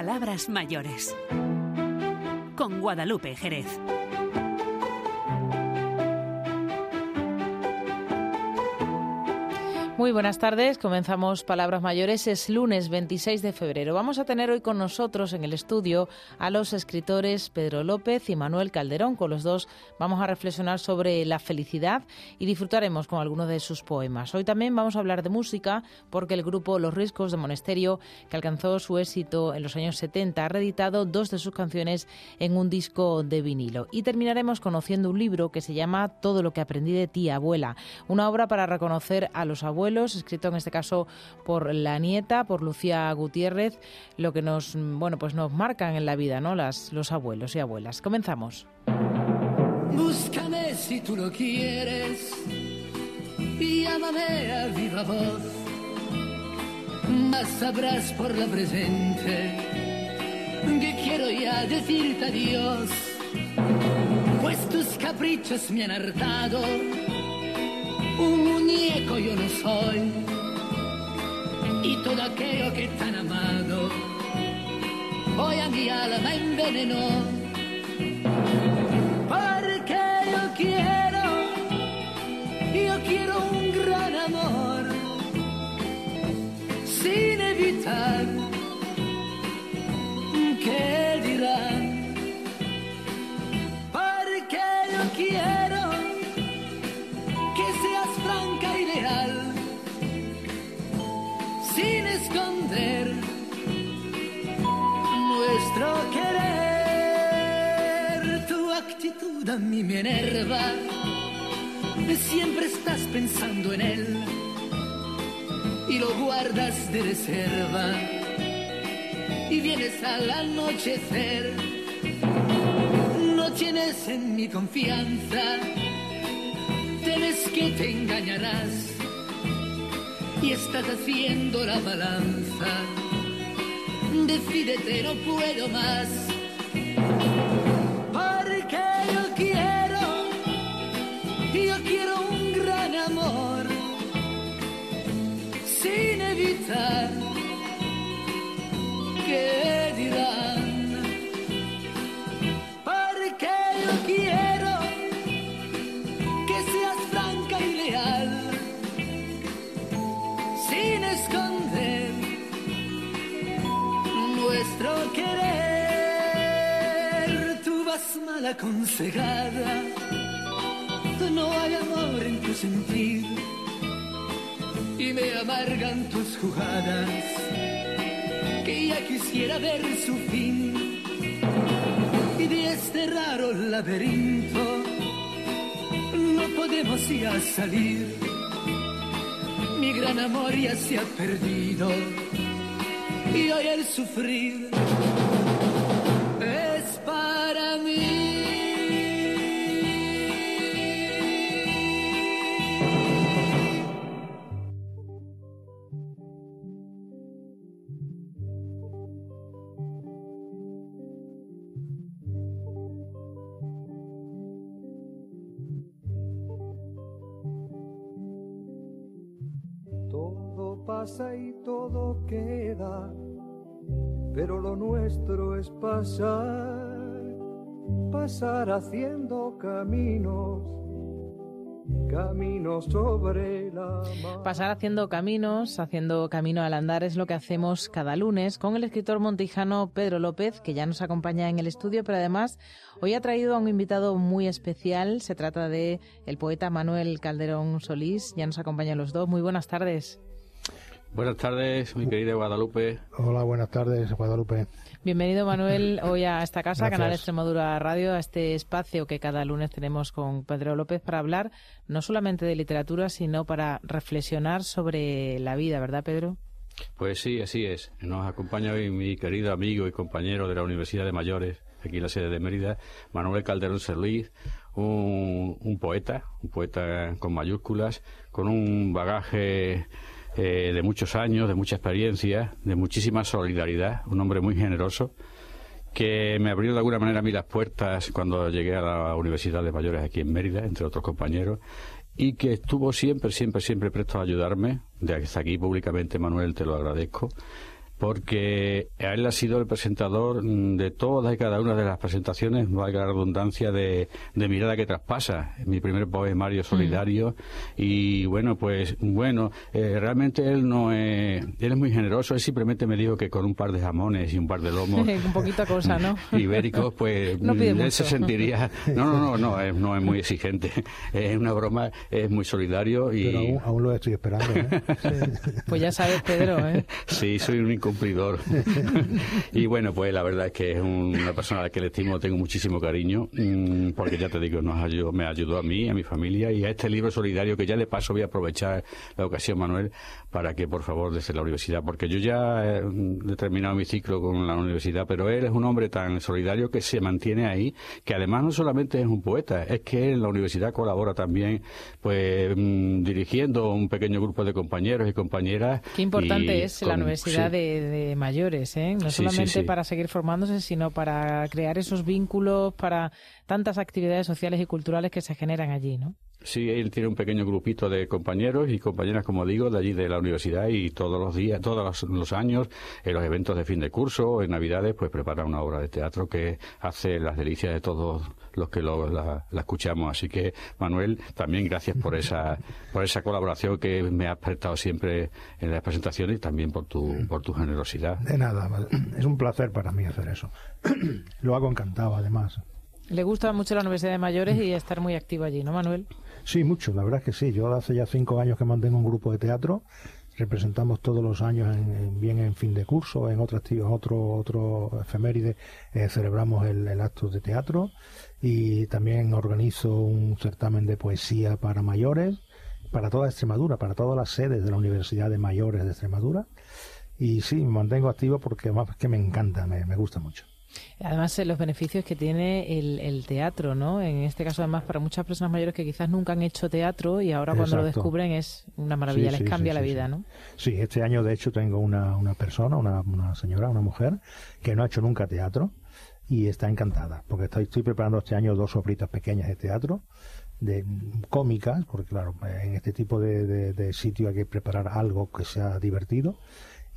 Palabras mayores. Con Guadalupe Jerez. Muy buenas tardes, comenzamos Palabras Mayores, es lunes 26 de febrero. Vamos a tener hoy con nosotros en el estudio a los escritores Pedro López y Manuel Calderón. Con los dos vamos a reflexionar sobre la felicidad y disfrutaremos con algunos de sus poemas. Hoy también vamos a hablar de música porque el grupo Los Riscos de Monesterio, que alcanzó su éxito en los años 70, ha reeditado dos de sus canciones en un disco de vinilo. Y terminaremos conociendo un libro que se llama Todo lo que aprendí de ti, abuela, una obra para reconocer a los abuelos escrito en este caso por la nieta, por Lucía Gutiérrez, lo que nos, bueno, pues nos marcan en la vida, ¿no? Las, los abuelos y abuelas. Comenzamos. Búscame si tú lo quieres llámame a viva voz. Más sabrás por la presente que quiero ya decirte adiós, pues tus caprichos me han hartado un muñeco yo no soy. Y todo aquello que tan amado hoy a mi alma envenenó. Porque yo quiero yo quiero un gran amor. Sin evitar que dirán porque yo quiero actitud a mí me enerva, siempre estás pensando en él y lo guardas de reserva y vienes al anochecer. No tienes en mi confianza, temes que te engañarás y estás haciendo la balanza. Decídete, no puedo más. Evitar que dirán. Porque yo quiero que seas franca y leal sin esconder nuestro querer. Tú vas mal aconsejada, no hay amor en tu sentir y me amargan tus jugadas que ya quisiera ver su fin. Y de este raro laberinto no podemos ya salir. Mi gran amor ya se ha perdido y hoy el sufrir pasa y todo queda, pero lo nuestro es pasar, pasar haciendo caminos, caminos sobre la. Pasar haciendo caminos, haciendo camino al andar es lo que hacemos cada lunes con el escritor montijano Pedro López, que ya nos acompaña en el estudio, pero además hoy ha traído a un invitado muy especial. Se trata de el poeta Manuel Calderón Solís. Ya nos acompañan los dos. Muy buenas tardes. Buenas tardes, mi querida Guadalupe. Hola, buenas tardes, Guadalupe. Bienvenido, Manuel, hoy a esta casa, Gracias. Canal Extremadura Radio, a este espacio que cada lunes tenemos con Pedro López para hablar no solamente de literatura, sino para reflexionar sobre la vida, ¿verdad, Pedro? Pues sí, así es. Nos acompaña hoy mi querido amigo y compañero de la Universidad de Mayores, aquí en la sede de Mérida, Manuel Calderón Serlíz, un, un poeta, un poeta con mayúsculas, con un bagaje eh, de muchos años, de mucha experiencia, de muchísima solidaridad, un hombre muy generoso, que me abrió de alguna manera a mí las puertas cuando llegué a la Universidad de Mayores aquí en Mérida, entre otros compañeros, y que estuvo siempre, siempre, siempre presto a ayudarme. De aquí públicamente, Manuel, te lo agradezco. Porque él ha sido el presentador de todas y cada una de las presentaciones, valga la redundancia, de, Mirada que traspasa, mi primer poemario solidario. Y bueno, pues bueno, eh, realmente él no es, él es muy generoso, él simplemente me dijo que con un par de jamones y un par de lomos. un poquito cosa, ¿no? ibéricos, pues él se sentiría. No, no, no, no, es, no es muy exigente. Es una broma, es muy solidario y. Pero aún, lo estoy esperando, ¿eh? Pues ya sabes, Pedro, ¿eh? Sí, soy un cumplidor. y bueno, pues la verdad es que es una persona a la que le estimo, tengo muchísimo cariño, mm, porque ya te digo, nos ayudó, me ayudó a mí, a mi familia y a este libro solidario que ya de paso voy a aprovechar la ocasión, Manuel, para que por favor desde la universidad, porque yo ya he terminado mi ciclo con la universidad, pero él es un hombre tan solidario que se mantiene ahí, que además no solamente es un poeta, es que en la universidad colabora también, pues mm, dirigiendo un pequeño grupo de compañeros y compañeras. Qué importante es la universidad de, mayores, ¿eh? no solamente para seguir formándose, sino para crear esos vínculos, para tantas actividades sociales y culturales que se generan allí, ¿no? Sí, él tiene un pequeño grupito de compañeros y compañeras, como digo, de allí de la universidad y todos los días, todos los, años, en los eventos de fin de curso, en Navidades, pues prepara una obra de teatro que hace las delicias de todos los que la, escuchamos. Así que, Manuel, también gracias por esa, por esa colaboración que me has prestado siempre en las presentaciones y también por tu, por tu generosidad. De nada, es un placer para mí hacer eso. Lo hago encantado, además. Le gusta mucho la Universidad de Mayores y estar muy activo allí, ¿no, Manuel? Sí, mucho, la verdad es que sí. Yo hace ya cinco años que mantengo un grupo de teatro. Representamos todos los años, en, bien en fin de curso, en otro, otro, otro efeméride, eh, celebramos el, acto de teatro y también organizo un certamen de poesía para mayores, para toda Extremadura, para todas las sedes de la Universidad de Mayores de Extremadura. Y sí, me mantengo activo porque además que me encanta, me gusta mucho. Además, eh, los beneficios que tiene el, teatro, ¿no? En este caso, además, para muchas personas mayores que quizás nunca han hecho teatro y ahora cuando lo descubren es una maravilla, les cambia la vida, ¿no? Sí, este año, de hecho, tengo una, una persona, una, una señora, una mujer, que no ha hecho nunca teatro y está encantada, porque estoy, estoy preparando este año dos sobritas pequeñas de teatro de cómicas, porque claro, en este tipo de, de, sitio hay que preparar algo que sea divertido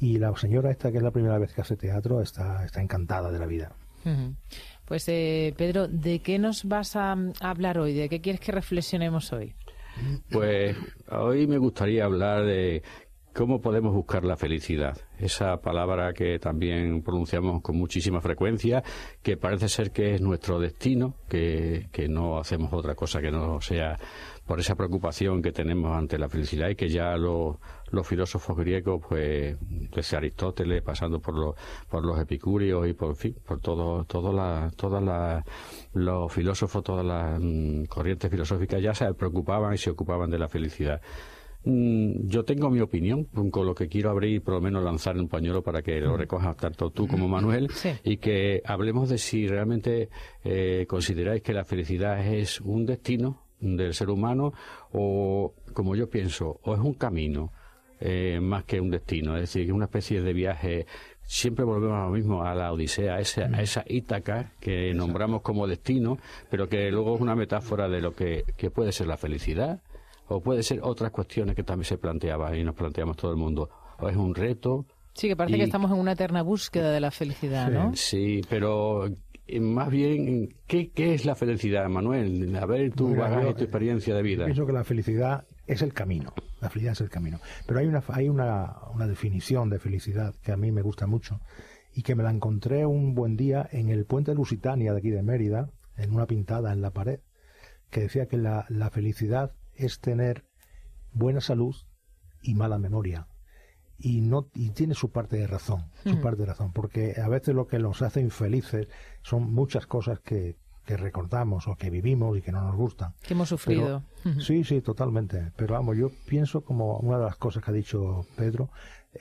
y la señora esta, que es la primera vez que hace teatro, está, está encantada de la vida. Pues eh, Pedro, ¿de qué nos vas a, hablar hoy? ¿De qué quieres que reflexionemos hoy? Pues hoy me gustaría hablar de cómo podemos buscar la felicidad. Esa palabra que también pronunciamos con muchísima frecuencia, que parece ser que es nuestro destino, que, que no hacemos otra cosa que no sea por esa preocupación que tenemos ante la felicidad y que ya los, los filósofos griegos, pues desde Aristóteles, pasando por los, por los epicúreos y por fin, por todo, todo la, todas los filósofos, todas las mm, corrientes filosóficas ya se preocupaban y se ocupaban de la felicidad. Mm, yo tengo mi opinión con lo que quiero abrir, por lo menos lanzar un pañuelo para que lo recojas tanto tú como Manuel y que hablemos de si realmente eh, consideráis que la felicidad es un destino del ser humano o, como yo pienso, o es un camino eh, más que un destino, es decir, una especie de viaje. Siempre volvemos a lo mismo, a la Odisea, a esa, a esa Ítaca que nombramos como destino, pero que luego es una metáfora de lo que, puede ser la felicidad, o puede ser otras cuestiones que también se planteaban y nos planteamos todo el mundo. O es un reto, Sí, que parece que estamos en una eterna búsqueda de la felicidad, ¿no? Sí, pero eh, más bien, ¿qué, ¿qué, es la felicidad, Manuel? A ver tu bagaje, tu experiencia de vida. Pienso que la felicidad es el camino. La felicidad es el camino. Pero hay una, hay una, una definición de felicidad que a mí me gusta mucho y que me la encontré un buen día en el puente Lusitania de aquí de Mérida, en una pintada en la pared, que decía que la, la felicidad es tener buena salud y mala memoria y no y tiene su parte de razón, su parte de razón, porque a veces lo que nos hace infelices son muchas cosas que, que recordamos o que vivimos y que no nos gustan. Que hemos sufrido. Sí, sí, totalmente. Pero vamos, yo pienso como una de las cosas que ha dicho Pedro,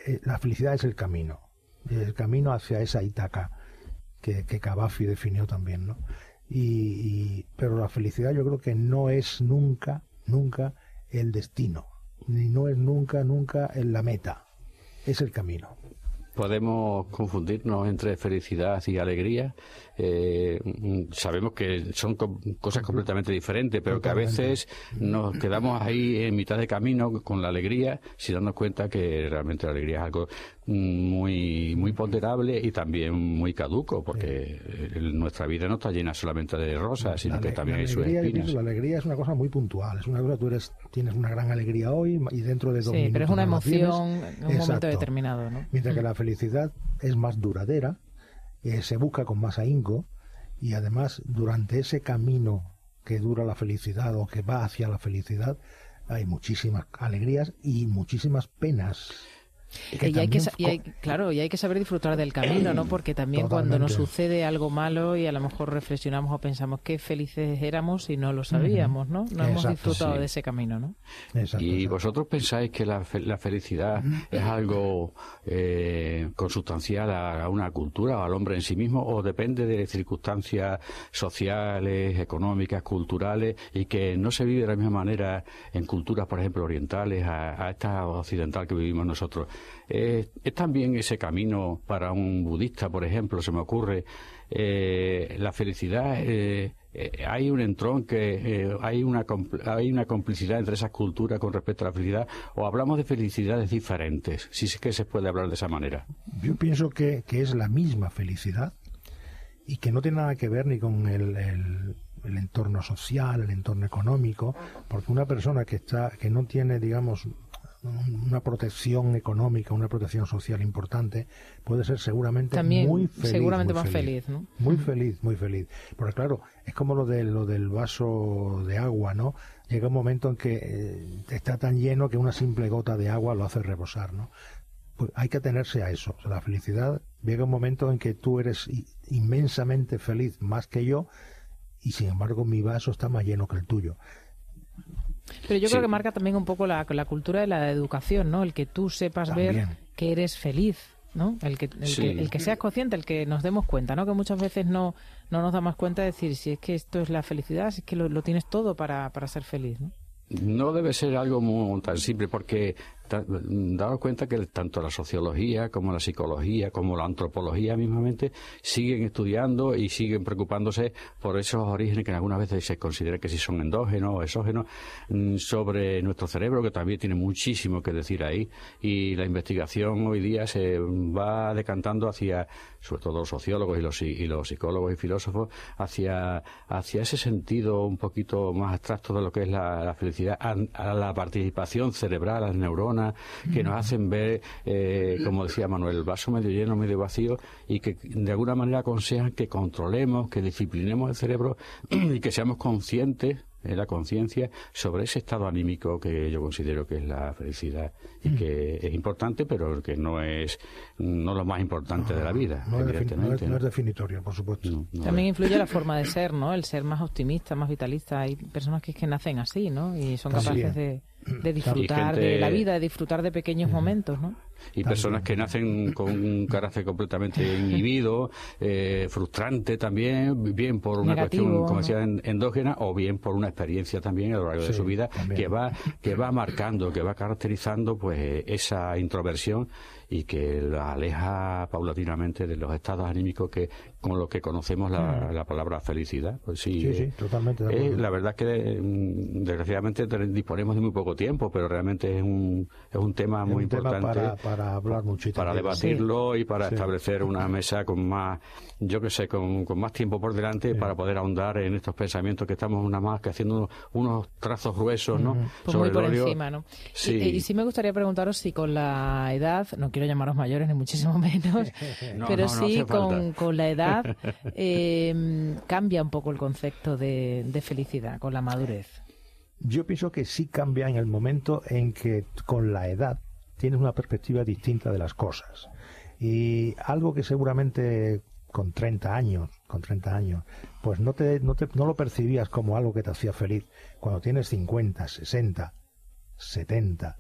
eh, la felicidad es el camino, el camino hacia esa Itaca que, que definió también, ¿no? Y, pero la felicidad yo creo que no es nunca, nunca el destino, ni no es nunca, nunca la meta es el camino. Podemos confundirnos entre felicidad y alegría. Eh, sabemos que son cosas completamente diferentes, pero que a veces nos quedamos ahí en mitad de camino con la alegría, sin darnos cuenta que realmente la alegría es algo muy muy ponderable y también muy caduco porque nuestra vida no está llena solamente de rosas sino que también hay sus espinas. la alegría es una cosa muy puntual es una cosa tú eres tienes una gran alegría hoy y dentro de dos sí, pero es una emoción en un momento determinado ¿no? mientras que la felicidad es más duradera eh, se busca con más ahínco y además durante ese camino que dura la felicidad o que va hacia la felicidad hay muchísimas alegrías y muchísimas penas y hay que, claro, y hay que saber disfrutar del camino, ¿no? Porque también cuando nos sucede algo malo y a lo mejor reflexionamos o pensamos qué felices éramos y no lo sabíamos, ¿no? No hemos disfrutado de ese camino, ¿no? y vosotros pensáis que la, felicidad es algo eh, consustancial a, una cultura o al hombre en sí mismo o depende de circunstancias sociales, económicas, culturales y que no se vive de la misma manera en culturas, por ejemplo, orientales a, a esta occidental que vivimos nosotros. Eh, es también ese camino para un budista, por ejemplo, se me ocurre, eh, la felicidad. Eh, hay un entronque, hay, una, hay una complicidad entre esas culturas con respecto a la felicidad, o hablamos de felicidades diferentes, si es que se puede hablar de esa manera. Yo pienso que, es la misma felicidad y que no tiene nada que ver ni con el, el entorno social, el entorno económico, porque una persona que está que no tiene, digamos, una protección económica, una protección social importante, puede ser seguramente muy feliz. Seguramente más feliz, ¿no? Muy feliz, muy feliz. Porque claro, es como lo, de, lo del vaso de agua, ¿no? Llega un momento en que eh, está tan lleno que una simple gota de agua lo hace rebosar, ¿no? Pues hay que atenerse a eso. la felicidad llega un momento en que tú eres inmensamente feliz, más que yo, y sin embargo mi vaso está más lleno que el tuyo. Pero yo creo que marca también un poco la, la, cultura de la educación, ¿no? El que tú sepas ver que eres feliz, ¿no? El que, el, que, seas consciente, el que nos demos cuenta, ¿no? Que muchas veces no, no nos damos cuenta de decir si es que esto es la felicidad, si es que lo, lo tienes todo para, para ser feliz, ¿no? No debe ser algo muy, tan simple porque dado cuenta que tanto la sociología como la psicología como la antropología mismamente siguen estudiando y siguen preocupándose por esos orígenes que algunas veces se considera que si son endógenos o exógenos mm, sobre nuestro cerebro que también tiene muchísimo que decir ahí. Y la investigación hoy día se va decantando hacia sobre todo los sociólogos y los, y los psicólogos y filósofos hacia, hacia ese sentido un poquito más abstracto de lo que es la, felicidad a la participación cerebral, a las neuronas que nos hacen ver, eh, como decía Manuel, el vaso medio lleno, medio vacío, y que de alguna manera aconsejan que controlemos, que disciplinemos el cerebro y que seamos conscientes la conciencia sobre ese estado anímico que yo considero que es la felicidad y mm. que es importante pero que no es no lo más importante de la vida no, evidentemente, no, es, definitorio por supuesto. También influye la forma de ser no el ser más optimista más vitalista. Hay personas que, es que nacen así no y son capaces de de disfrutar de la vida, de disfrutar de pequeños momentos, ¿no? Y personas que nacen con un carácter completamente inhibido, eh, frustrante también, bien por una cuestión, como decía, endógena, o bien por una experiencia también a lo largo de su vida que va que va marcando, que va caracterizando pues esa introversión y que la aleja paulatinamente de los estados anímicos que con los que conocemos la, mm. palabra felicidad. Pues sí, sí, sí totalmente. Eh, la verdad es que mm, desgraciadamente disponemos de muy poco tiempo, pero realmente es un, es un tema muy importante para, para, hablar mucho para debatirlo y para establecer una mesa con más, yo que sé, con, con más tiempo por delante para poder ahondar en estos pensamientos que estamos una más que haciendo unos, trazos gruesos, ¿no? Pues muy por encima, ¿no? Sí. Y, sí me gustaría preguntaros si con la edad, no quiero llamaros mayores ni muchísimo menos, pero sí con, con la edad eh, cambia un poco el concepto de, felicidad con la madurez. Yo pienso que sí cambia en el momento en que con la edad tienes una perspectiva distinta de las cosas. Y algo que seguramente con 30 años, con 30 años, pues no, te, no, te, no lo percibías como algo que te hacía feliz. Cuando tienes 50, 60, 70,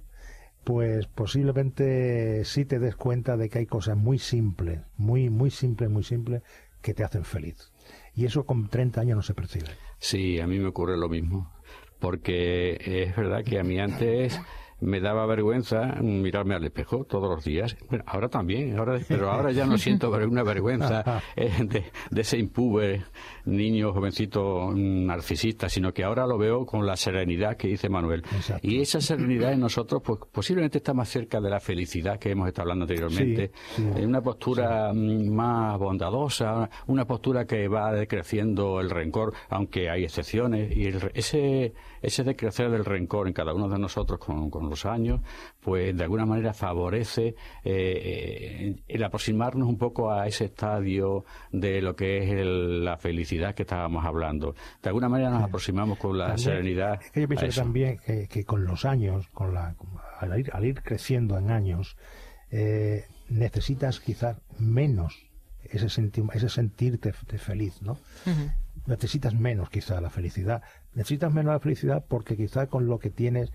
pues posiblemente sí te des cuenta de que hay cosas muy simples, muy, muy simples, muy simples, que te hacen feliz. Y eso con 30 años no se percibe. Sí, a mí me ocurre lo mismo. Porque es verdad que a mí antes me daba vergüenza mirarme al espejo todos los días. Bueno, ahora también, ahora, pero ahora ya no siento una vergüenza eh, de, ese impube niño, jovencito narcisista, sino que ahora lo veo con la serenidad que dice Manuel. Y esa serenidad en nosotros, pues posiblemente está más cerca de la felicidad que hemos estado hablando anteriormente. en una postura mm, más bondadosa, una postura que va decreciendo el rencor, aunque hay excepciones, y ese, ese decrecer del rencor en cada uno de nosotros con, con los años, pues de alguna manera favorece eh, el aproximarnos un poco a ese estadio de lo que es la felicidad que estábamos hablando. De alguna manera nos aproximamos con la serenidad. Es que yo pienso también que, con los años, con la, al, ir, al ir creciendo en años, eh, necesitas quizás menos ese, ese sentirte feliz, ¿no? Necesitas menos quizá la felicidad. Necesitas menos la felicidad porque quizá con lo que tienes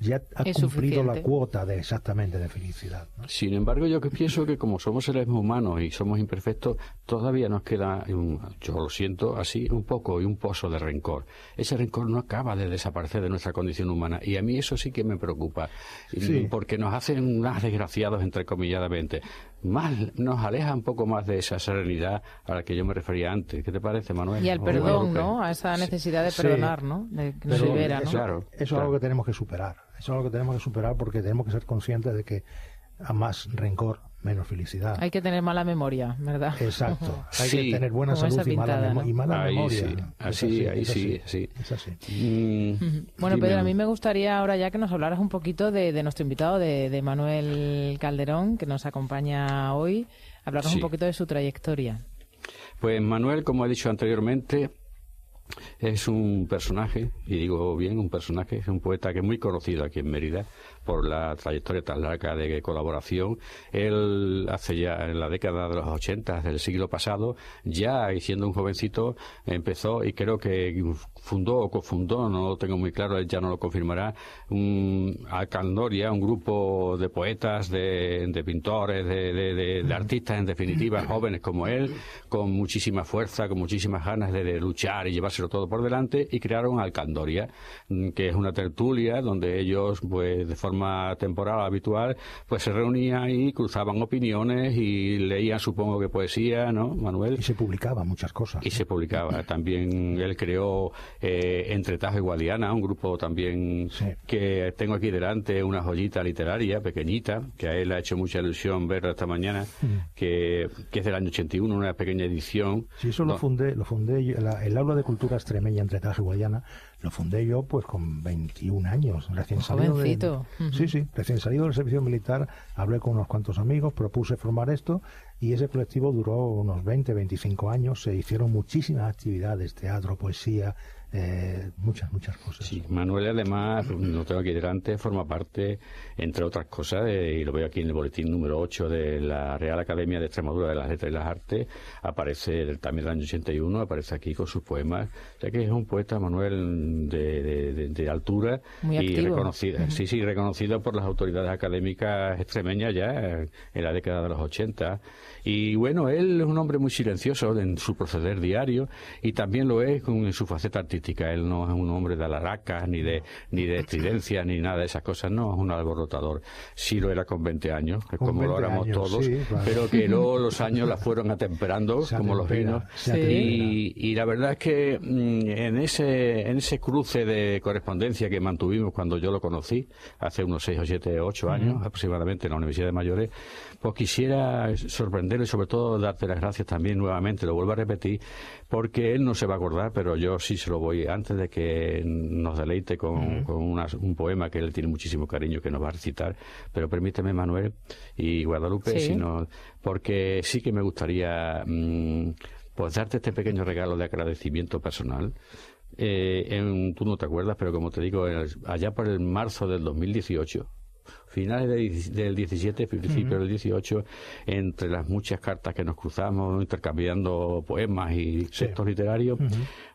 ya ha cumplido la cuota de exactamente de felicidad. Sin embargo, yo que pienso que como somos seres humanos y somos imperfectos, todavía nos queda, yo lo siento así, un poco y un pozo de rencor. Ese rencor no acaba de desaparecer de nuestra condición humana y a mí eso sí que me preocupa, porque nos hacen más desgraciados, entrecomilladamente. Más, nos aleja un poco más de esa serenidad a la que yo me refería antes. ¿Qué te parece, Manuel? Y al perdón, ¿no? A esa necesidad de perdonar, ¿no? De que nos libera, ¿no? Claro, eso es algo que tenemos que superar. Eso es algo que tenemos que superar porque tenemos que ser conscientes de que a más rencor, menos felicidad. Hay que tener mala memoria, ¿verdad? Exacto. Hay que tener buena salud y mala, memoria. Así, ahí sí, sí. Es así. Mm, bueno, Pedro, a mí me gustaría ahora ya que nos hablaras un poquito de, nuestro invitado, de, Manuel Calderón, que nos acompaña hoy. Hablarnos un poquito de su trayectoria. Pues Manuel, como he dicho anteriormente, es un personaje, y digo bien, un personaje, es un poeta que es muy conocido aquí en Mérida por la trayectoria tan larga de colaboración. Él hace ya en la década de los 80 del siglo pasado, ya y siendo un jovencito, empezó y creo que fundó o cofundó, no lo tengo muy claro, él ya no lo confirmará, un Alcandoria, un grupo de poetas, de, pintores, de, artistas en definitiva, jóvenes como él, con muchísima fuerza, con muchísimas ganas de, luchar y llevárselo todo por delante, y crearon Alcandoria, que es una tertulia donde ellos, pues de forma temporal habitual, pues se reunían y cruzaban opiniones y leían, supongo que poesía, ¿no, Manuel? Y se publicaba muchas cosas. Y se publicaba. También él creó eh, Entre Tajo y Guadiana, un grupo también que tengo aquí delante, una joyita literaria pequeñita, que a él le ha hecho mucha ilusión verla esta mañana, mm. que, es del año 81, una pequeña edición. Sí, eso lo fundé, lo fundé el aula de cultura extremeña Entre Tajo y Guadiana lo fundé yo pues con 21 años, recién salido. Sí, sí, recién salido del servicio militar, hablé con unos cuantos amigos, propuse formar esto y ese colectivo duró unos 20, 25 años, se hicieron muchísimas actividades, teatro, poesía, eh, muchas, muchas cosas. Sí, Manuel además, no tengo aquí delante, forma parte, entre otras cosas, y lo veo aquí en el boletín número 8 de la Real Academia de Extremadura de las Letras y las Artes, aparece también del año 81, aparece aquí con sus poemas, o sea que es un poeta, Manuel, de, de, altura y reconocido, sí, sí, reconocido por las autoridades académicas extremeñas ya en la década de los 80. Y bueno, él es un hombre muy silencioso en su proceder diario y también lo es en su faceta artística. Él no es un hombre de alaracas, ni de, ni de estridencia, ni nada de esas cosas. No, es un alborotador. Sí lo era con 20 años, como lo éramos todos, pero que luego los años la fueron atemperando, como los vinos. Y, y, la verdad es que mm, en ese, en ese cruce de correspondencia que mantuvimos cuando yo lo conocí, hace unos 6 o 7, 8 años aproximadamente en la Universidad de Mayores, pues quisiera sorprenderle y sobre todo darte las gracias también nuevamente, lo vuelvo a repetir, porque él no se va a acordar, pero yo sí se lo voy, antes de que nos deleite con, un poema que él tiene muchísimo cariño que nos va a recitar, pero permíteme Manuel y Guadalupe, sino, porque sí que me gustaría mm, pues darte este pequeño regalo de agradecimiento personal. Eh, en, tú no te acuerdas, pero como te digo, allá por el marzo del 2018, finales del 17, principios del 18, entre las muchas cartas que nos cruzamos, intercambiando poemas y textos literarios,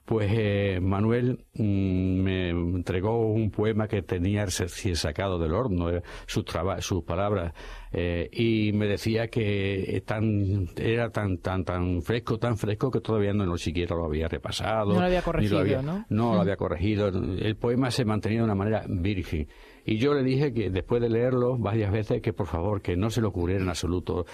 pues eh, Manuel mm, me entregó un poema que tenía recién sacado del horno, eh, sus, sus palabras, eh, y me decía que tan, era tan, tan, tan fresco, tan fresco que todavía no, no siquiera lo había repasado. No lo había corregido, ¿no? No lo había corregido. El poema se mantenía de una manera virgen. Y yo le dije que después de leerlo varias veces que por favor que no se le ocurriera en absoluto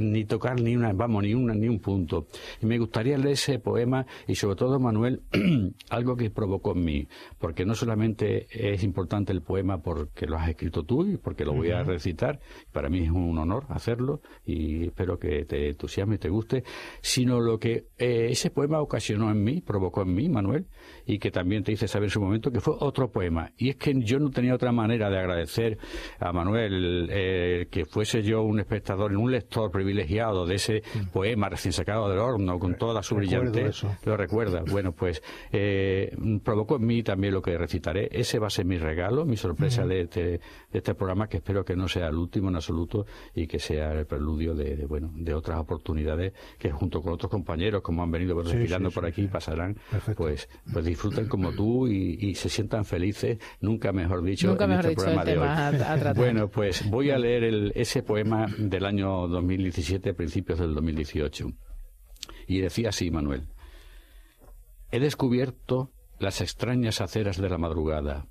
ni, tocar ni una, vamos, ni una, ni un punto. Y me gustaría leer ese poema y sobre todo, Manuel, algo que provocó en mí, porque no solamente es importante el poema porque lo has escrito tú y porque lo voy a recitar, para mí es un honor hacerlo y espero que te entusiasme y te guste, sino lo que eh, ese poema ocasionó en mí, provocó en mí, Manuel, y que también te hice saber en su momento que fue otro poema. Y es que yo no tenía otra manera de agradecer a Manuel eh, que fuese yo un espectador, un lector privilegiado de ese mm. poema recién sacado del horno con toda su brillantez. Lo recuerda. Bueno, pues eh, provocó en mí también lo que recitaré. Ese va a ser mi regalo, mi sorpresa de, este, de, este, programa que espero que no sea el último en absoluto y que sea el preludio de, bueno de otras oportunidades que junto con otros compañeros como han venido respirando por aquí pasarán pues pues disfruten como tú y se sientan felices nunca mejor dicho Nunca mejor dicho el tema a, Bueno, pues voy a leer ese poema del año 2017, principios del 2018. Y decía así, Manuel. He descubierto las extrañas aceras de la madrugada,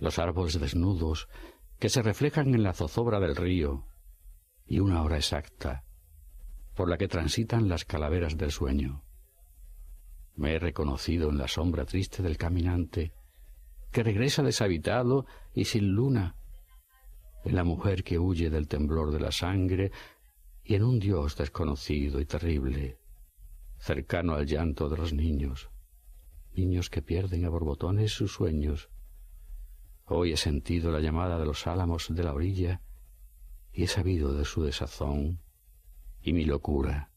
los árboles desnudos que se reflejan en la zozobra del río y una hora exacta por la que transitan las calaveras del sueño. Me he reconocido en la sombra triste del caminante que regresa deshabitado y sin luna, en la mujer que huye del temblor de la sangre y en un Dios desconocido y terrible, cercano al llanto de los niños, niños que pierden a borbotones sus sueños. Hoy he sentido la llamada de los álamos de la orilla y he sabido de su desazón y mi locura.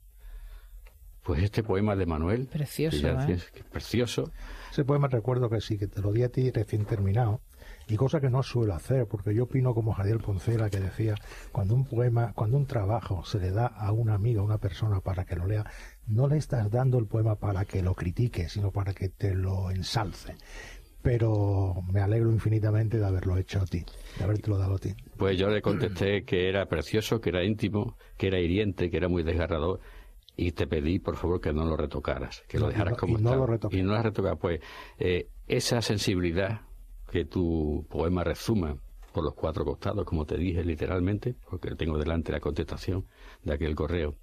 Pues este poema de Manuel, precioso, ¿eh? precioso, ese poema recuerdo que sí, que te lo di a ti recién terminado. Y cosa que no suelo hacer, porque yo opino como Javier Poncela que decía, cuando un poema, cuando un trabajo se le da a un amigo, a una persona para que lo lea, no le estás dando el poema para que lo critique, sino para que te lo ensalce pero me alegro infinitamente de haberlo hecho a ti, de habértelo dado a ti. Pues yo le contesté que era precioso, que era íntimo, que era hiriente, que era muy desgarrador y te pedí por favor que no lo retocaras, que lo dejaras como y no Lo y no lo retocas. Pues eh, esa sensibilidad que tu poema resuma por los cuatro costados, como te dije literalmente, porque tengo delante la contestación de aquel correo,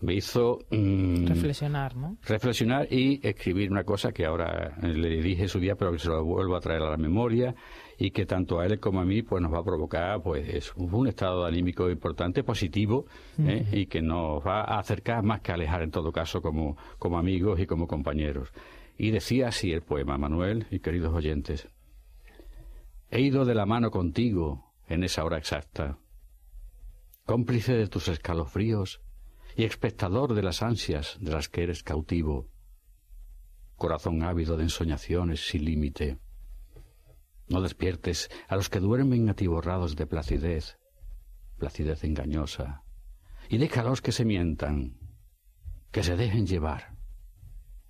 me hizo mm, reflexionar, ¿no? Reflexionar y escribir una cosa que ahora le dije su día, pero que se lo vuelvo a traer a la memoria y que tanto a él como a mí pues nos va a provocar pues un estado anímico importante, positivo, ¿eh? y que nos va a acercar más que alejar en todo caso como, como amigos y como compañeros. Y decía así el poema, Manuel y queridos oyentes. He ido de la mano contigo en esa hora exacta, cómplice de tus escalofríos y espectador de las ansias de las que eres cautivo, corazón ávido de ensoñaciones sin límite. No despiertes a los que duermen atiborrados de placidez, placidez engañosa, y déjalos que se mientan, que se dejen llevar,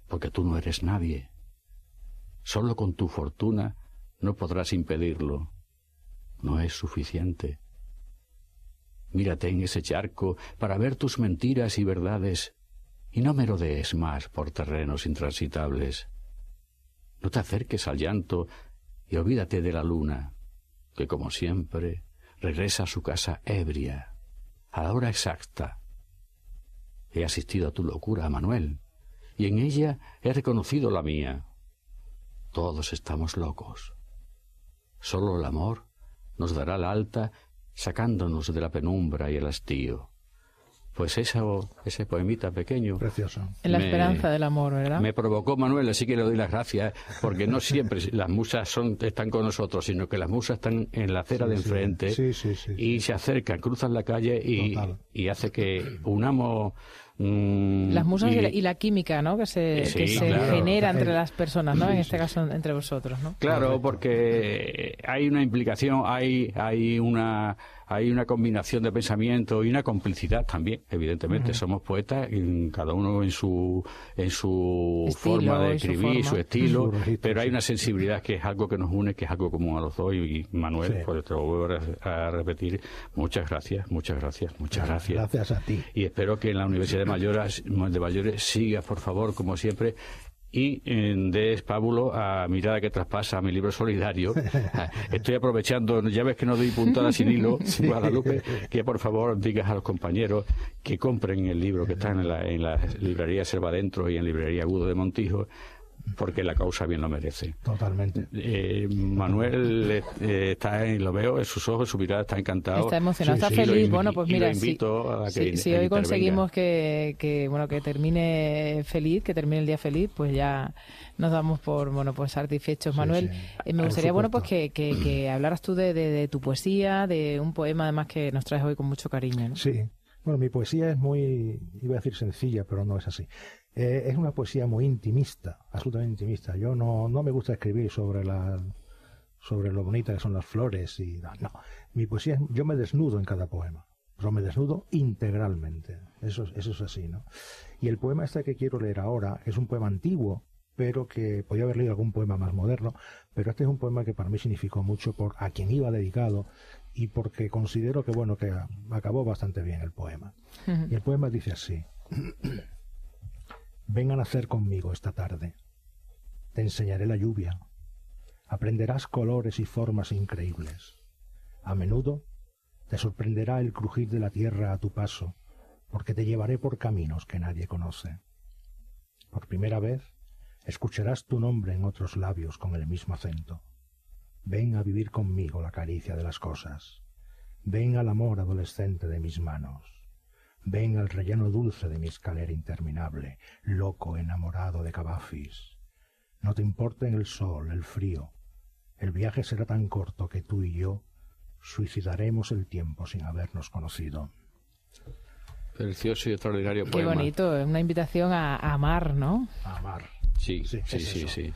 porque tú no eres nadie. Solo con tu fortuna no podrás impedirlo. No es suficiente. Mírate en ese charco para ver tus mentiras y verdades y no merodees más por terrenos intransitables. No te acerques al llanto y olvídate de la luna, que como siempre regresa a su casa ebria, a la hora exacta. He asistido a tu locura, Manuel, y en ella he reconocido la mía. Todos estamos locos. Solo el amor nos dará la alta sacándonos de la penumbra y el hastío. Pues eso, ese poemita pequeño. Precioso. En la esperanza del amor, ¿verdad? Me provocó Manuel, así que le doy las gracias, porque no siempre las musas son, están con nosotros, sino que las musas están en la acera de enfrente sí, y se acercan, cruzan la calle y, y hace que unamos Mm, las musas y, la, química, ¿no? Que se, se genera entre las personas, ¿no? En este caso entre vosotros, ¿no? Claro, porque hay una implicación, hay, hay una hay una combinación de pensamiento y una complicidad también, evidentemente. Somos poetas, cada uno en su, en su forma de escribir, su, estilo, pero hay una sensibilidad que es algo que nos une, que es algo común a los dos. Y Manuel, pues te lo vuelvo a, repetir, muchas gracias, muchas gracias, muchas gracias. Gracias a ti. Y espero que en la Universidad de Mayores, de Mayores siga, por favor, como siempre, y des pábulo a Mirada que traspasa, a mi libro solidario. Estoy aprovechando, ya ves que no doy puntada sin hilo, Guadalupe, que por favor digas a los compañeros que compren el libro que está en la, en la librería Selva Dentro y en librería Agudo de Montijo porque la causa bien lo merece. Totalmente. Eh, Manuel eh, está en, lo veo en sus ojos, su mirada está encantado. Está emocionado, está feliz. bueno, pues mira, si, si, hoy conseguimos que, que, bueno, que termine feliz, que termine el día feliz, pues ya nos damos por bueno pues satisfechos. Manuel, eh, me gustaría bueno pues que, que, hablaras tú de, de, tu poesía, de un poema además que nos traes hoy con mucho cariño. Sí. Bueno, mi poesía es muy, iba a decir sencilla, pero no es así. Eh, es una poesía muy intimista, absolutamente intimista. Yo no, no me gusta escribir sobre la sobre lo bonita que son las flores y no, mi poesía yo me desnudo en cada poema, pero me desnudo integralmente. Eso, eso es así, ¿no? Y el poema este que quiero leer ahora es un poema antiguo, pero que podía haber leído algún poema más moderno, pero este es un poema que para mí significó mucho por a quien iba dedicado y porque considero que bueno que acabó bastante bien el poema. Y el poema dice así: Vengan a nacer conmigo esta tarde. Te enseñaré la lluvia. Aprenderás colores y formas increíbles. A menudo te sorprenderá el crujir de la tierra a tu paso, porque te llevaré por caminos que nadie conoce. Por primera vez escucharás tu nombre en otros labios con el mismo acento. Ven a vivir conmigo la caricia de las cosas. Ven al amor adolescente de mis manos. Ven al relleno dulce de mi escalera interminable, loco, enamorado de Cavafis. No te importen el sol, el frío. El viaje será tan corto que tú y yo suicidaremos el tiempo sin habernos conocido. Precioso y extraordinario poema. Qué bonito, es una invitación a, amar, ¿no? A amar. Sí, sí, sí, sí, sí.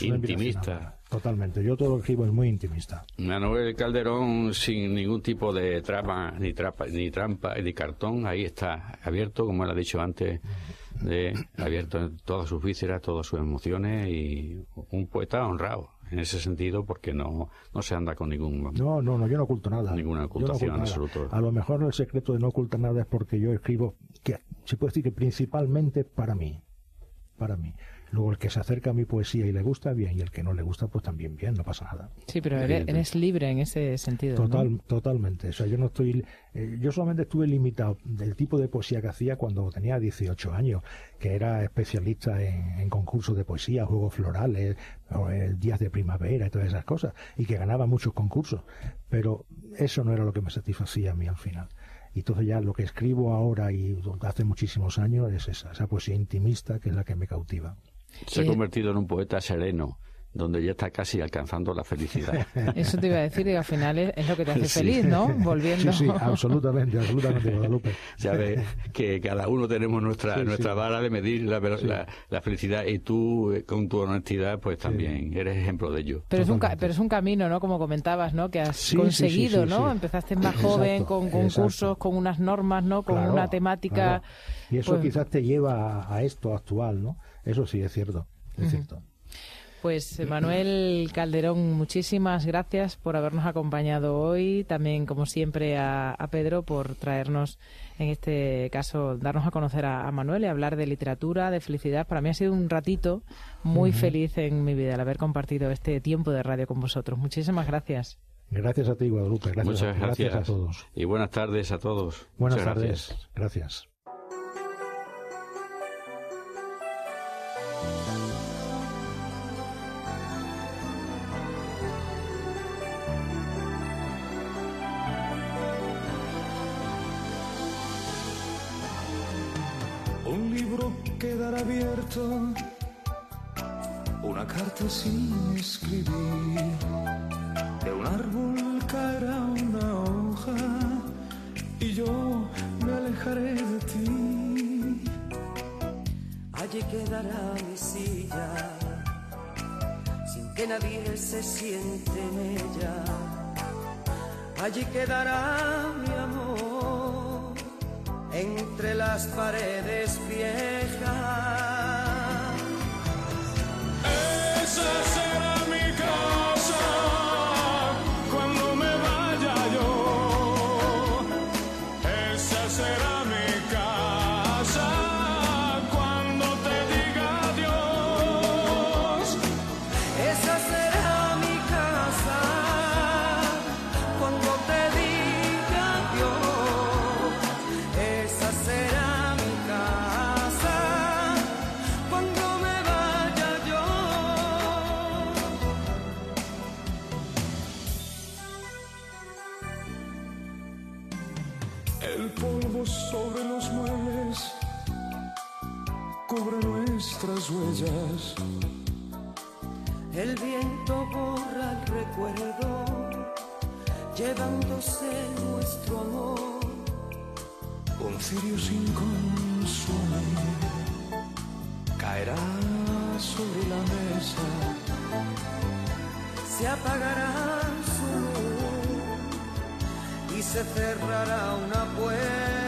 Intimista. Totalmente. Yo todo lo que escribo es muy intimista. Manuel Calderón sin ningún tipo de trama, ni, trapa, ni trampa, ni cartón, ahí está, abierto, como él ha dicho antes, de, abierto en todas sus vísceras, todas sus emociones y un poeta honrado en ese sentido porque no, no se anda con ningún... No, no, no, yo no oculto nada. Ninguna ocultación en absoluto. A lo mejor el secreto de no ocultar nada es porque yo escribo, que se puede decir que principalmente para mí, para mí. Luego el que se acerca a mi poesía y le gusta, bien, y el que no le gusta, pues también bien, no pasa nada. Sí, pero eres, libre en ese sentido. Total, Totalmente. O sea, yo no estoy. Eh, yo solamente estuve limitado del tipo de poesía que hacía cuando tenía 18 años, que era especialista en, concursos de poesía, juegos florales, o el días de primavera y todas esas cosas, y que ganaba muchos concursos. Pero eso no era lo que me satisfacía a mí al final. Y entonces ya lo que escribo ahora y hace muchísimos años es esa, esa poesía intimista que es la que me cautiva. Se ha convertido en un poeta sereno donde ya está casi alcanzando la felicidad. Eso te iba a decir, y al final es, lo que te hace feliz, ¿no? Volviendo. Sí, sí, absolutamente, absolutamente, Guadalupe. Ya ves que cada uno tenemos nuestra nuestra vara de medir la, la, felicidad y tú, eh, con tu honestidad, pues también eres ejemplo de ello. Pero es, un, pero es un camino, ¿no? Como comentabas, ¿no? Que has conseguido, ¿no? Empezaste más joven, con concursos, con unas normas, ¿no? Con una temática... Y eso pues quizás te lleva a, a esto actual, ¿no? Eso sí es cierto, es cierto. Pues eh, Manuel Calderón, muchísimas gracias por habernos acompañado hoy. También, como siempre, a, Pedro por traernos, en este caso, darnos a conocer a, Manuel y hablar de literatura, de felicidad. Para mí ha sido un ratito muy feliz en mi vida el haber compartido este tiempo de radio con vosotros. Muchísimas gracias. Gracias a ti, Guadalupe. Gracias, Muchas gracias. a todos. Y buenas tardes a todos. Buenas tardes. gracias. Una carta sin escribir, de un árbol caerá una hoja y yo me alejaré de ti. allí quedará mi silla, sin que nadie se siente en ella. Allí quedará mi amor entre las paredes viejas. Huellas. El viento borra el recuerdo, llevándose nuestro amor. Un cirio sin consuelo caerá sobre la mesa. Se apagará su luz y se cerrará una puerta.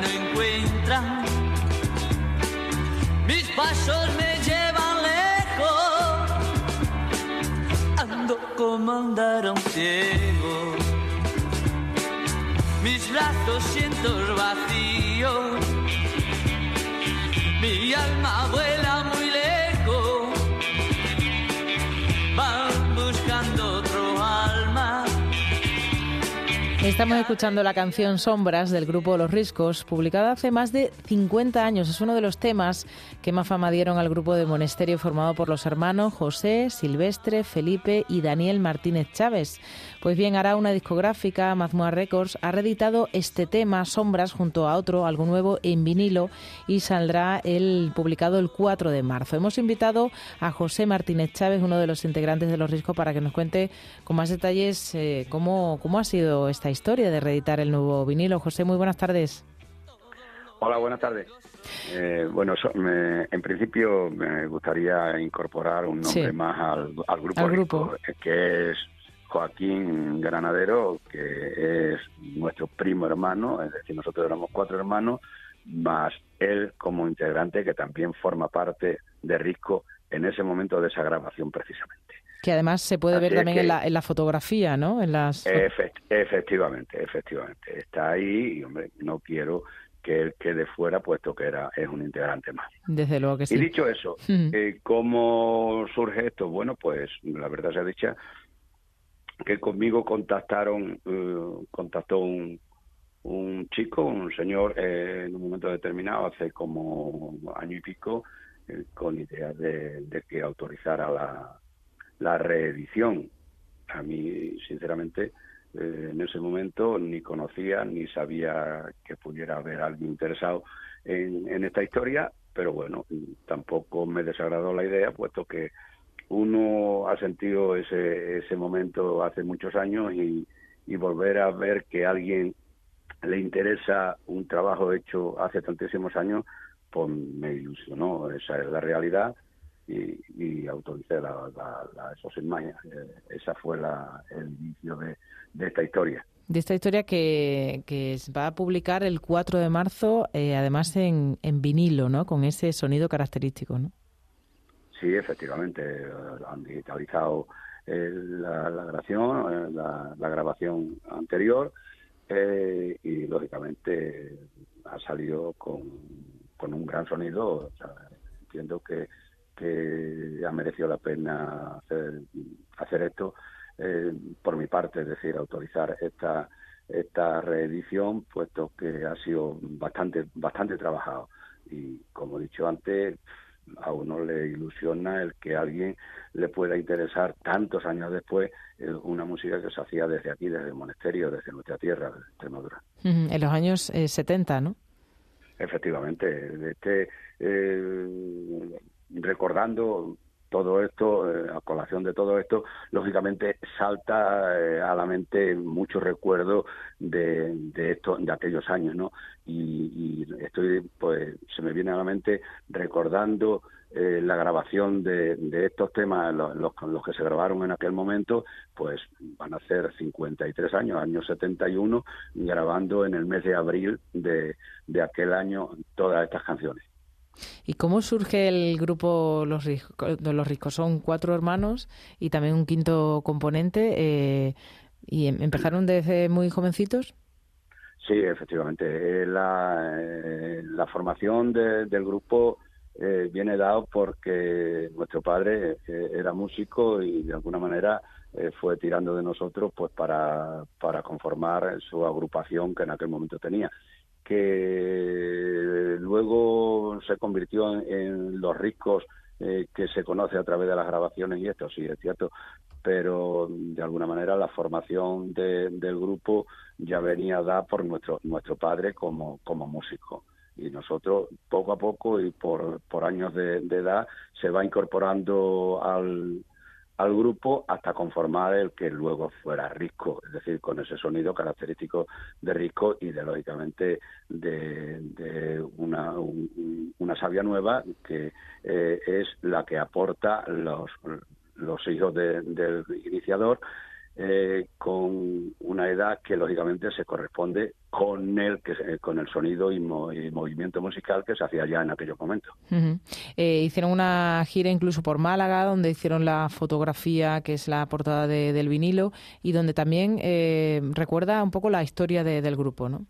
No encuentran. Mis pasos me llevan lejos. Ando como andar un ciego. Mis brazos siento vacíos. Mi alma vuela Estamos escuchando la canción Sombras del grupo Los Riscos, publicada hace más de 50 años. Es uno de los temas que más fama dieron al grupo de Monesterio formado por los hermanos José, Silvestre, Felipe y Daniel Martínez Chávez. Pues bien, hará una discográfica, Mazmua Records, ha reeditado este tema, Sombras, junto a otro, algo nuevo, en vinilo y saldrá el publicado el 4 de marzo. Hemos invitado a José Martínez Chávez, uno de los integrantes de Los Riscos, para que nos cuente con más detalles eh, cómo, cómo ha sido esta historia de reeditar el nuevo vinilo. José, muy buenas tardes. Hola, buenas tardes. Eh, bueno, en principio me gustaría incorporar un nombre más al, grupo, grupo. que es Joaquín Granadero, que es nuestro primo hermano, es decir, nosotros éramos cuatro hermanos, más él como integrante que también forma parte de Risco en ese momento de esa grabación precisamente. Que además se puede ver también en, la, en, la, fotografía, ¿no? En las... efectivamente, efectivamente. Está ahí y, hombre, no quiero que él quede fuera, puesto que era es un integrante más. Desde luego que sí. Y dicho eso, eh, ¿cómo surge esto? Bueno, pues la verdad se ha dicho que conmigo contactaron, eh, contactó un, un chico, un señor, eh, en un momento determinado, hace como año y pico, eh, con idea de, de, que autorizara la, la reedición. A mí, sinceramente, eh, en ese momento ni conocía ni sabía que pudiera haber alguien interesado en, en esta historia, pero bueno, tampoco me desagradó la idea, puesto que uno ha sentido ese, ese momento hace muchos años y, y volver a ver que a alguien le interesa un trabajo hecho hace tantísimos años, pues me ilusionó, esa es la realidad y, y autoricé la, la, la. Eh, esa fue la, el inicio de, esta historia. De esta historia que, que va a publicar el 4 de marzo, eh, además en, en vinilo, ¿no? Con ese sonido característico, ¿no? Sí, efectivamente, han digitalizado eh, la, grabación, eh, la, grabación anterior eh, y lógicamente ha salido con, un gran sonido. O sea, entiendo que, ha merecido la pena hacer, esto eh, por mi parte, es decir, autorizar esta esta reedición, puesto que ha sido bastante bastante trabajado y como he dicho antes a uno le ilusiona el que a alguien le pueda interesar tantos años después eh, una música que se hacía desde aquí, desde el monasterio, desde nuestra tierra, desde Extremadura. En los años eh, 70, ¿no? Efectivamente, este, eh, recordando todo esto, eh, a colación de todo esto, lógicamente salta eh, a la mente muchos recuerdos de, de esto, de aquellos años, ¿no? Y, y, estoy, pues, se me viene a la mente recordando eh, la grabación de, estos temas, los, los, los, que se grabaron en aquel momento, pues van a ser 53 años, año 71, grabando en el mes de abril de, de aquel año todas estas canciones. ¿Y cómo surge el grupo Los Ricos? Los Ricos son cuatro hermanos y también un quinto componente. Eh, ¿Y em, empezaron desde muy jovencitos? Sí, efectivamente. Eh, la, eh, la formación de, del grupo eh, viene dado porque nuestro padre era músico y de alguna manera fue tirando de nosotros pues para, para conformar su agrupación que en aquel momento tenía que luego se convirtió en, los ricos eh, que se conoce a través de las grabaciones y esto, sí, es cierto, pero de alguna manera la formación de, del grupo ya venía dada por nuestro, nuestro padre como, como músico. Y nosotros, poco a poco y por, por años de edad, se va incorporando al, al grupo hasta conformar el que luego fuera Risco, es decir, con ese sonido característico de Risco y de lógicamente de, una, un, una savia nueva que eh, es la que aporta los, los hijos de, del iniciador eh, con una edad que lógicamente se corresponde con el que con el sonido y, mo, y, movimiento musical que se hacía ya en aquellos momentos. Eh, hicieron una gira incluso por Málaga donde hicieron la fotografía que es la portada de, del vinilo y donde también eh, recuerda un poco la historia de, del grupo, ¿no?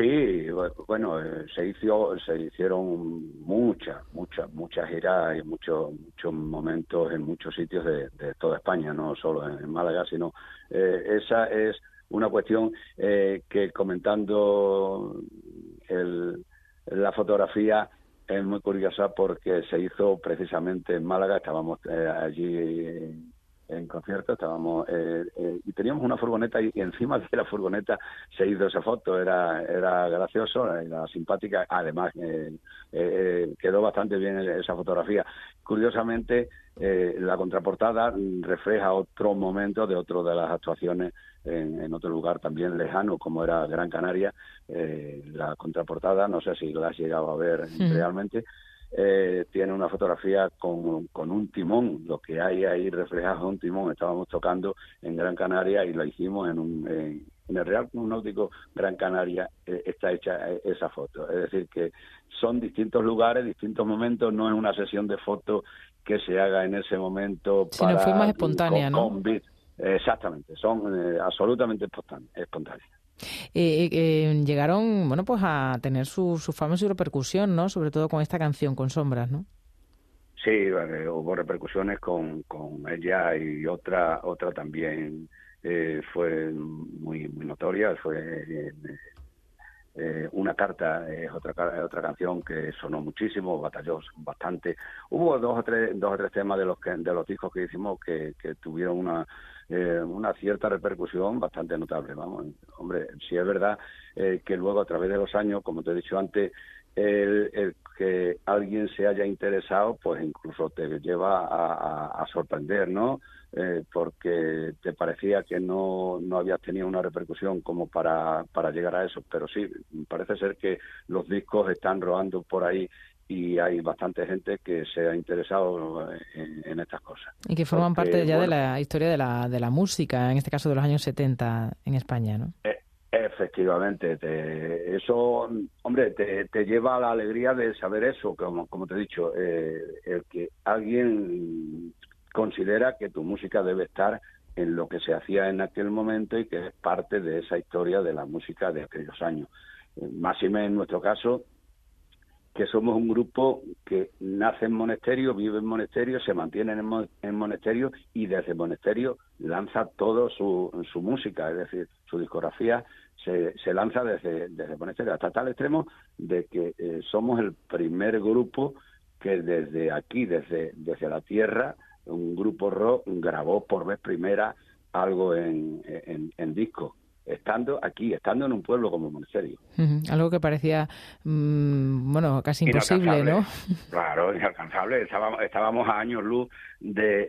Sí, bueno, eh, se hizo, se hicieron muchas, muchas, muchas giras y muchos, muchos momentos en muchos sitios de, de toda España, no solo en, Málaga, sino eh, esa es una cuestión eh, que comentando el, la fotografía es muy curiosa porque se hizo precisamente en Málaga, estábamos eh, allí en concierto, estábamos eh, eh, y teníamos una furgoneta y, y, encima de la furgoneta se hizo esa foto, era era gracioso, era simpática, además eh, eh quedó bastante bien esa fotografía. Curiosamente, eh, la contraportada refleja otro momento de otro de las actuaciones en, en, otro lugar también lejano, como era Gran Canaria. Eh, la contraportada, no sé si la has llegado a ver sí. realmente, eh, tiene una fotografía con, con, un timón, lo que hay ahí reflejado un timón. Estábamos tocando en Gran Canaria y lo hicimos en, un, en, en el Real Club Náutico Gran Canaria, eh, está hecha eh, esa foto. Es decir, que son distintos lugares, distintos momentos, no es una sesión de fotos que se haga en ese momento. Sino fue más espontánea, con, ¿no? Con Exactamente, son eh, absolutamente espontáneas. Eh, eh, llegaron, bueno, pues a tener su, su fama y su repercusión, ¿no? Sobre todo con esta canción, con Sombras, ¿no? Sí, hubo repercusiones con, con ella y otra otra también fue muy muy notoria, fue eh, una carta es otra otra canción que sonó muchísimo, batalló bastante. Hubo dos o tres dos o tres temas de los que, de los discos que hicimos que tuvieron una eh, una cierta repercusión bastante notable. Vamos, hombre, si es verdad eh, que luego a través de los años, como te he dicho antes, el, que alguien se haya interesado, pues incluso te lleva a, a sorprender, ¿no? Eh, porque te parecía que no, no habías tenido una repercusión como para, para llegar a eso. Pero sí, parece ser que los discos están rodando por ahí y hay bastante gente que se ha interesado en, estas cosas. Y que forman parte ya de la historia de la, de la música, en este caso de los años 70 en España, ¿no? Eh, efectivamente, eso, hombre, te, te, lleva a la alegría de saber eso, como, como te he dicho, eh, el que alguien considera que tu música debe estar en lo que se hacía en aquel momento y que es parte de esa historia de la música de aquellos años. Eh, máxime en nuestro caso, que somos un grupo que nace en monasterio, vive en monasterio, se mantiene en, en monasterio y desde monasterio lanza todo su, su música, es decir, su discografía se, se lanza desde, desde monasterio, hasta tal extremo de que eh, somos el primer grupo que desde aquí, desde, desde la tierra, un grupo rock grabó por vez primera algo en, en, disco estando aquí, estando en un pueblo como Monserio. Algo que parecía, mm, bueno, casi imposible, ¿no? Claro, inalcanzable. Estábamos, estábamos a años luz de,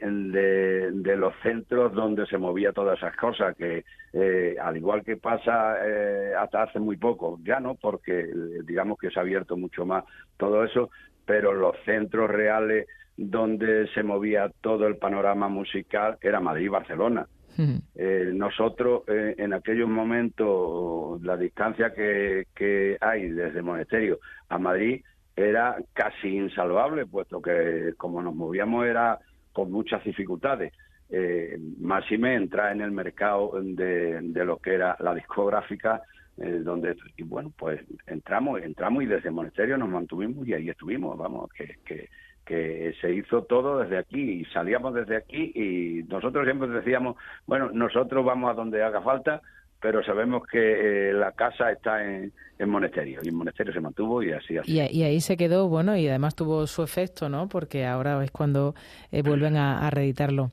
de, los centros donde se movía todas esas cosas, que eh, al igual que pasa eh, hasta hace muy poco, ya no, porque eh, digamos que se ha abierto mucho más todo eso, pero los centros reales donde se movía todo el panorama musical era Madrid y Barcelona. Eh, nosotros eh, en aquellos momentos la distancia que, que hay desde Monasterio a Madrid era casi insalvable, puesto que como nos movíamos era con muchas dificultades. Eh, Máxime entra en el mercado de, de lo que era la discográfica, eh, donde y bueno pues entramos entramos y desde Monasterio nos mantuvimos y ahí estuvimos vamos que, que que se hizo todo desde aquí y salíamos desde aquí y nosotros siempre decíamos, bueno, nosotros vamos a donde haga falta, pero sabemos que eh, la casa está en, en Monasterio y en Monasterio se mantuvo y así así. Y, ahí se quedó, bueno, y además tuvo su efecto, ¿no? Porque ahora es cuando eh, vuelven a, reeditarlo.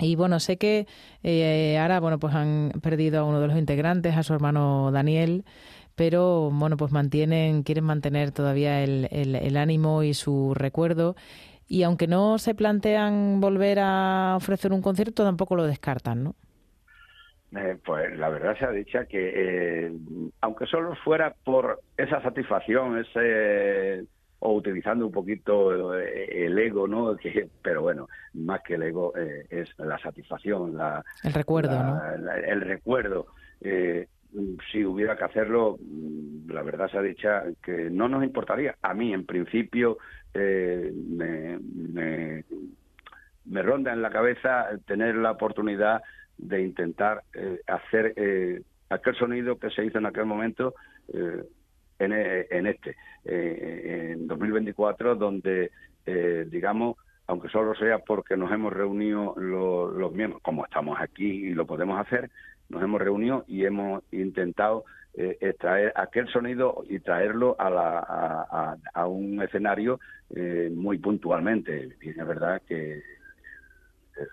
Y bueno, sé que eh, ahora, bueno, pues han perdido a uno de los integrantes, a su hermano Daniel pero bueno, pues mantienen, quieren mantener todavía el, el, ánimo y su recuerdo. Y aunque no se plantean volver a ofrecer un concierto, tampoco lo descartan, ¿no? Eh, pues la verdad se ha dicho que, eh, aunque solo fuera por esa satisfacción, ese o utilizando un poquito eh, el ego, ¿no? Que, pero bueno, más que el ego es la satisfacción, la, el recuerdo, ¿no? el recuerdo. Eh, si hubiera que hacerlo, mm, la verdad se ha dicho que no nos importaría. A mí, en principio, eh, me, ronda en la cabeza tener la oportunidad de intentar eh, hacer eh, aquel sonido que se hizo en aquel momento en, en, este, en 2024, donde, digamos, aunque solo sea porque nos hemos reunido los miembros, como estamos aquí y lo podemos hacer, nos hemos reunido y hemos intentado eh, extraer aquel sonido y traerlo a, la, a, un escenario eh, muy puntualmente. Y es verdad que el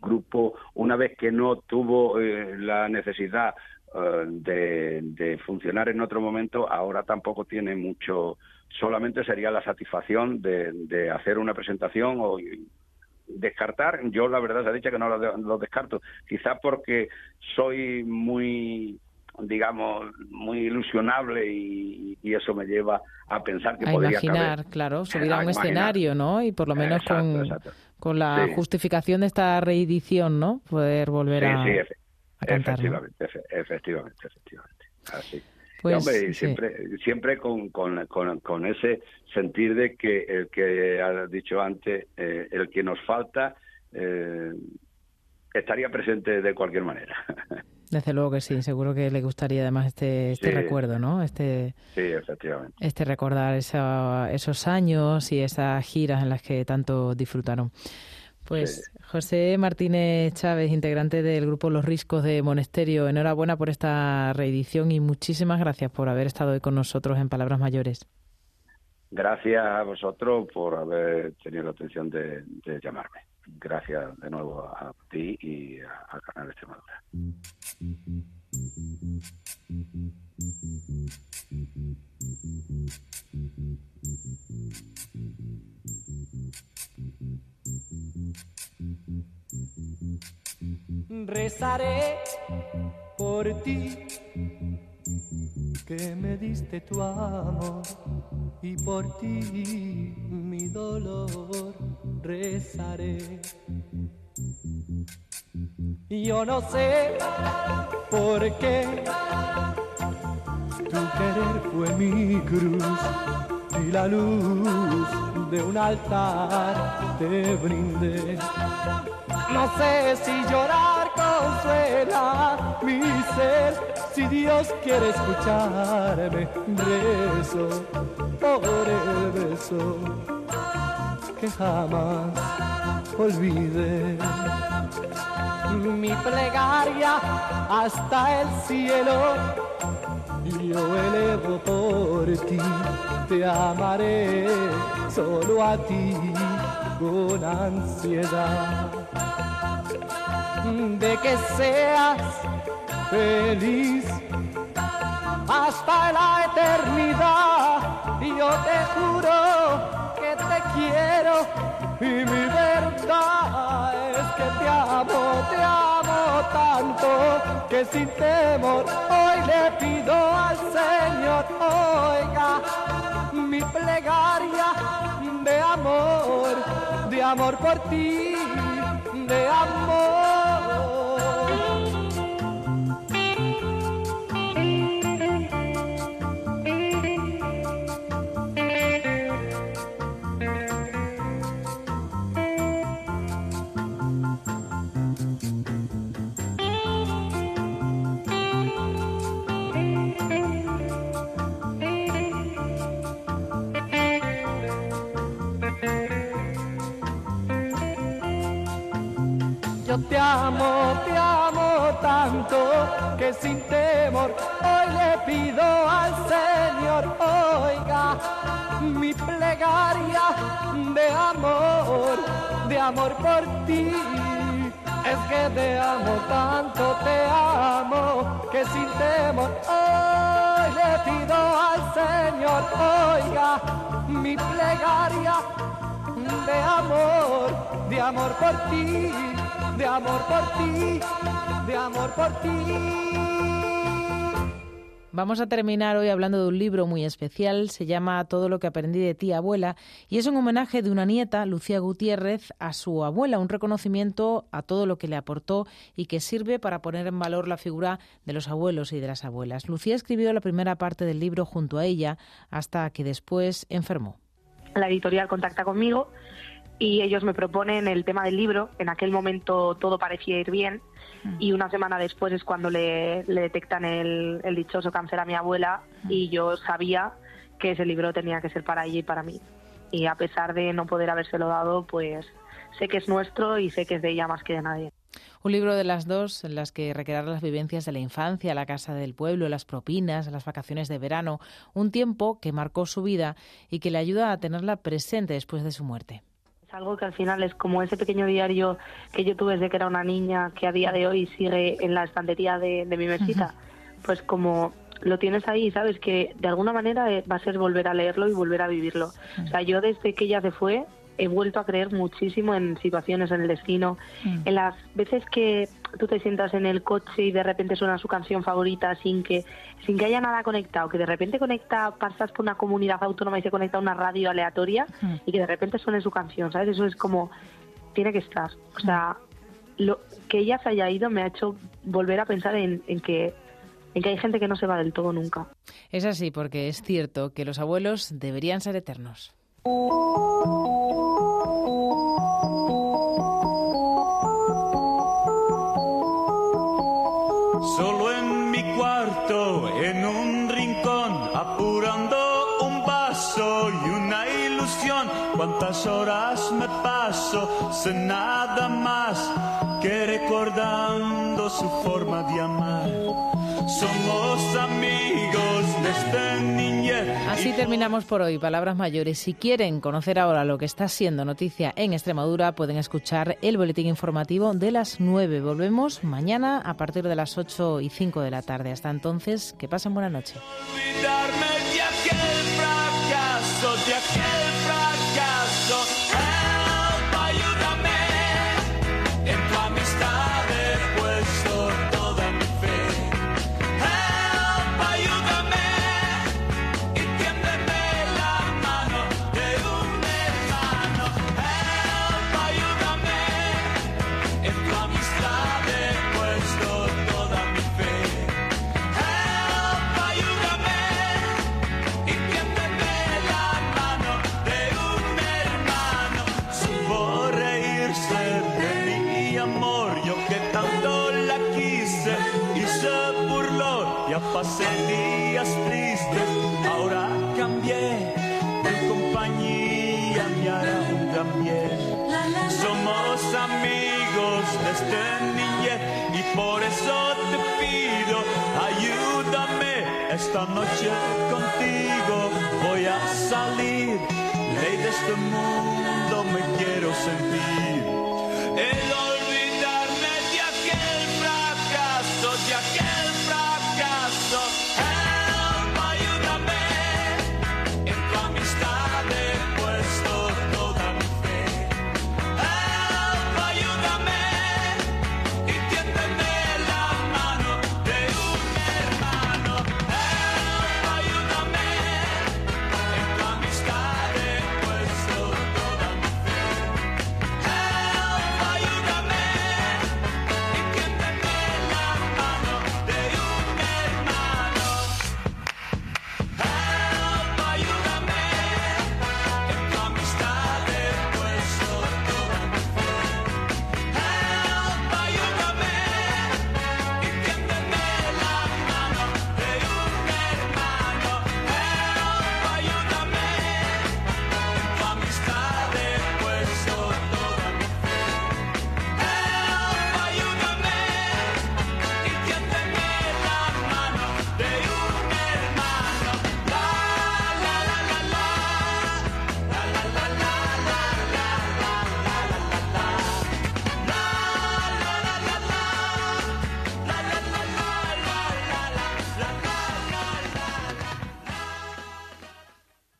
grupo, una vez que no tuvo eh, la necesidad de, de, funcionar en otro momento, ahora tampoco tiene mucho, solamente sería la satisfacción de, de hacer una presentación o descartar, yo la verdad se ha dicho que no lo, descarto, quizás porque soy muy digamos, muy ilusionable y, eso me lleva a pensar que a podría imaginar, claro, subir a, un escenario, ¿no? Y por lo menos con, con la justificación de esta reedición, ¿no? Poder volver a, sí, efectivamente, efectivamente, efectivamente, así. Pues, siempre, siempre con, con, con, ese sentir de que el que ha dicho antes, eh, el que nos falta, eh, estaría presente de cualquier manera. Desde luego que sí, seguro que le gustaría además este, este recuerdo, ¿no? Este, sí, efectivamente. Este recordar esos años y esas giras en las que tanto disfrutaron. Pues José Martínez Chávez, integrante del grupo Los Riscos de Monesterio, enhorabuena por esta reedición y muchísimas gracias por haber estado hoy con nosotros en Palabras Mayores. Gracias a vosotros por haber tenido la atención de, llamarme. Gracias de nuevo a ti y a, Canal Extremadura. Rezaré por ti, que me diste tu amor y por ti mi dolor rezaré. Yo no sé por qué tu querer fue mi cruz y la luz de un altar te brindé. No sé si llorar consuela mi ser, si Dios quiere escucharme, rezo por el beso que jamás olvide. Mi plegaria hasta el cielo yo elevo por ti, te amaré solo a ti con ansiedad. De que seas feliz hasta la eternidad, yo te juro que te quiero y mi verdad es que te amo, te amo tanto que sin temor hoy le pido al Señor, oiga mi plegaria de amor, de amor por ti, de amor. Amo, te amo tanto que sin temor hoy le pido al Señor, oiga mi plegaria de amor, de amor por ti. Es que te amo tanto, te amo, que sin temor hoy le pido al Señor, oiga mi plegaria de amor, de amor por ti de amor por ti, de amor por ti. Vamos a terminar hoy hablando de un libro muy especial, se llama Todo lo que aprendí de ti, abuela, y es un homenaje de una nieta, Lucía Gutiérrez, a su abuela, un reconocimiento a todo lo que le aportó y que sirve para poner en valor la figura de los abuelos y de las abuelas. Lucía escribió la primera parte del libro junto a ella hasta que después enfermó. La editorial contacta conmigo y ellos me proponen el tema del libro. En aquel momento todo parecía ir bien mm. y una semana después es cuando le, detectan el, dichoso cáncer a mi abuela mm. y yo sabía que ese libro tenía que ser para ella y para mí. Y a pesar de no poder habérselo dado, pues sé que es nuestro y sé que es de ella más que de nadie. Un libro de las dos en las que recrear las vivencias de la infancia, la casa del pueblo, las propinas, las vacaciones de verano, un tiempo que marcó su vida y que le ayuda a tenerla presente después de su muerte algo que al final es como ese pequeño diario que yo tuve desde que era una niña, que a día de hoy sigue en la estantería de, mi mesita. Pues como lo tienes ahí, sabes que de alguna manera eh, va a ser volver a leerlo y volver a vivirlo. O sea, yo desde que ella se fue, he vuelto a creer muchísimo en situaciones, en el destino, mm. en las veces que tú te sientas en el coche y de repente suena su canción favorita sin que sin que haya nada conectado, que de repente conecta, pasas por una comunidad autónoma y se conecta a una radio aleatoria mm. y que de repente suene su canción, ¿sabes? Eso es como tiene que estar. O sea, lo que ella se haya ido me ha hecho volver a pensar en, en que en que hay gente que no se va del todo nunca. Es así, porque es cierto que los abuelos deberían ser eternos. Solo en mi cuarto, en un rincón, apurando un vaso y una ilusión. Cuántas horas me paso sin nada más que recordando su forma de amar. Somos amigos Así terminamos por hoy, Palabras Mayores. Si quieren conocer ahora lo que está siendo noticia en Extremadura, pueden escuchar el boletín informativo de las 9. Volvemos mañana a partir de las 8 y 5 de la tarde. Hasta entonces, que pasen buena noche. Y por eso te pido, ayúdame esta noche contigo. Voy a salir, ley de este mundo me quiero sentir. El